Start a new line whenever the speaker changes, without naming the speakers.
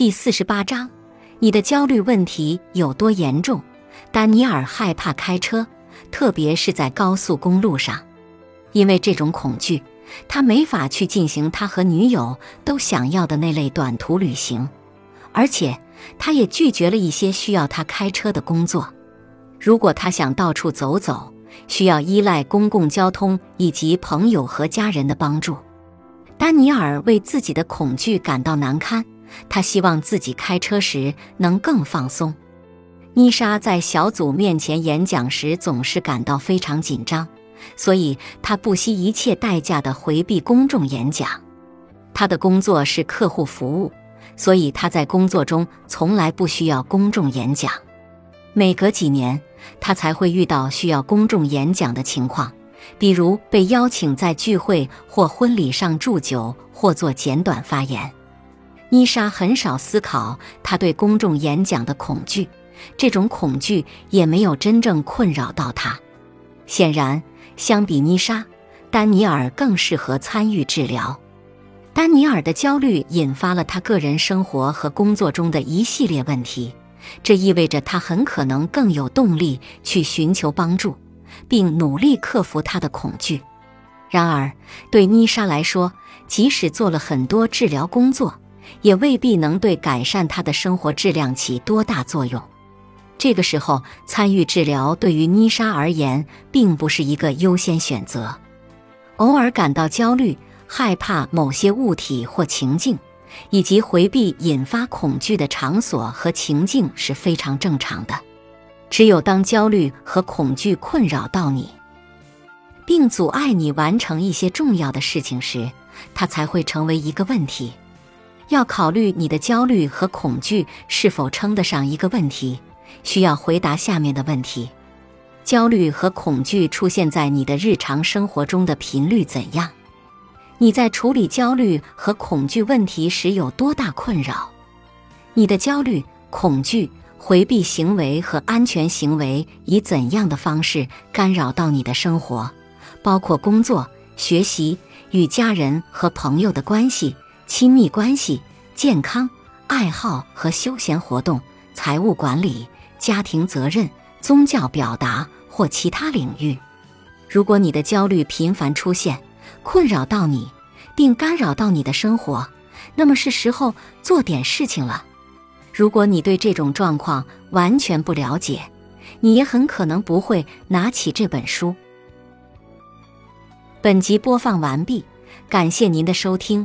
第四十八章，你的焦虑问题有多严重？丹尼尔害怕开车，特别是在高速公路上，因为这种恐惧，他没法去进行他和女友都想要的那类短途旅行，而且他也拒绝了一些需要他开车的工作。如果他想到处走走，需要依赖公共交通以及朋友和家人的帮助。丹尼尔为自己的恐惧感到难堪。他希望自己开车时能更放松。妮莎在小组面前演讲时总是感到非常紧张，所以她不惜一切代价地回避公众演讲。她的工作是客户服务，所以她在工作中从来不需要公众演讲。每隔几年，她才会遇到需要公众演讲的情况，比如被邀请在聚会或婚礼上祝酒或做简短发言。妮莎很少思考她对公众演讲的恐惧，这种恐惧也没有真正困扰到她。显然，相比妮莎，丹尼尔更适合参与治疗。丹尼尔的焦虑引发了他个人生活和工作中的一系列问题，这意味着他很可能更有动力去寻求帮助，并努力克服他的恐惧。然而，对妮莎来说，即使做了很多治疗工作，也未必能对改善他的生活质量起多大作用。这个时候，参与治疗对于妮莎而言并不是一个优先选择。偶尔感到焦虑、害怕某些物体或情境，以及回避引发恐惧的场所和情境是非常正常的。只有当焦虑和恐惧困扰到你，并阻碍你完成一些重要的事情时，它才会成为一个问题。要考虑你的焦虑和恐惧是否称得上一个问题，需要回答下面的问题：焦虑和恐惧出现在你的日常生活中的频率怎样？你在处理焦虑和恐惧问题时有多大困扰？你的焦虑、恐惧、回避行为和安全行为以怎样的方式干扰到你的生活？包括工作、学习、与家人和朋友的关系。亲密关系、健康、爱好和休闲活动、财务管理、家庭责任、宗教表达或其他领域。如果你的焦虑频繁出现，困扰到你，并干扰到你的生活，那么是时候做点事情了。如果你对这种状况完全不了解，你也很可能不会拿起这本书。本集播放完毕，感谢您的收听。